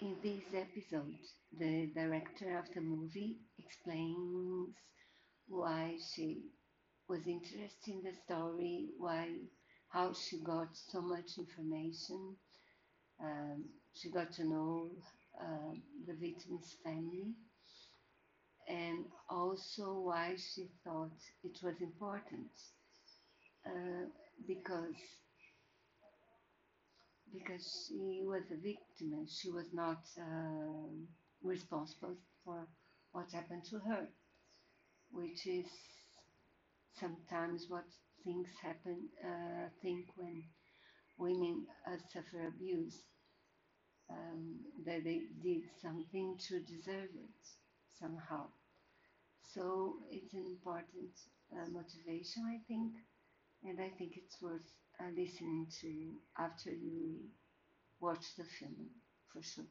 In this episode, the director of the movie explains why she was interested in the story, why, how she got so much information. Um, she got to know uh, the victim's family, and also why she thought it was important uh, because because she was a victim and she was not uh, responsible for what happened to her, which is sometimes what things happen. Uh, think when women uh, suffer abuse, um, that they did something to deserve it somehow. So it's an important uh, motivation, I think, and I think it's worth uh, listening to after you watch the film for sure.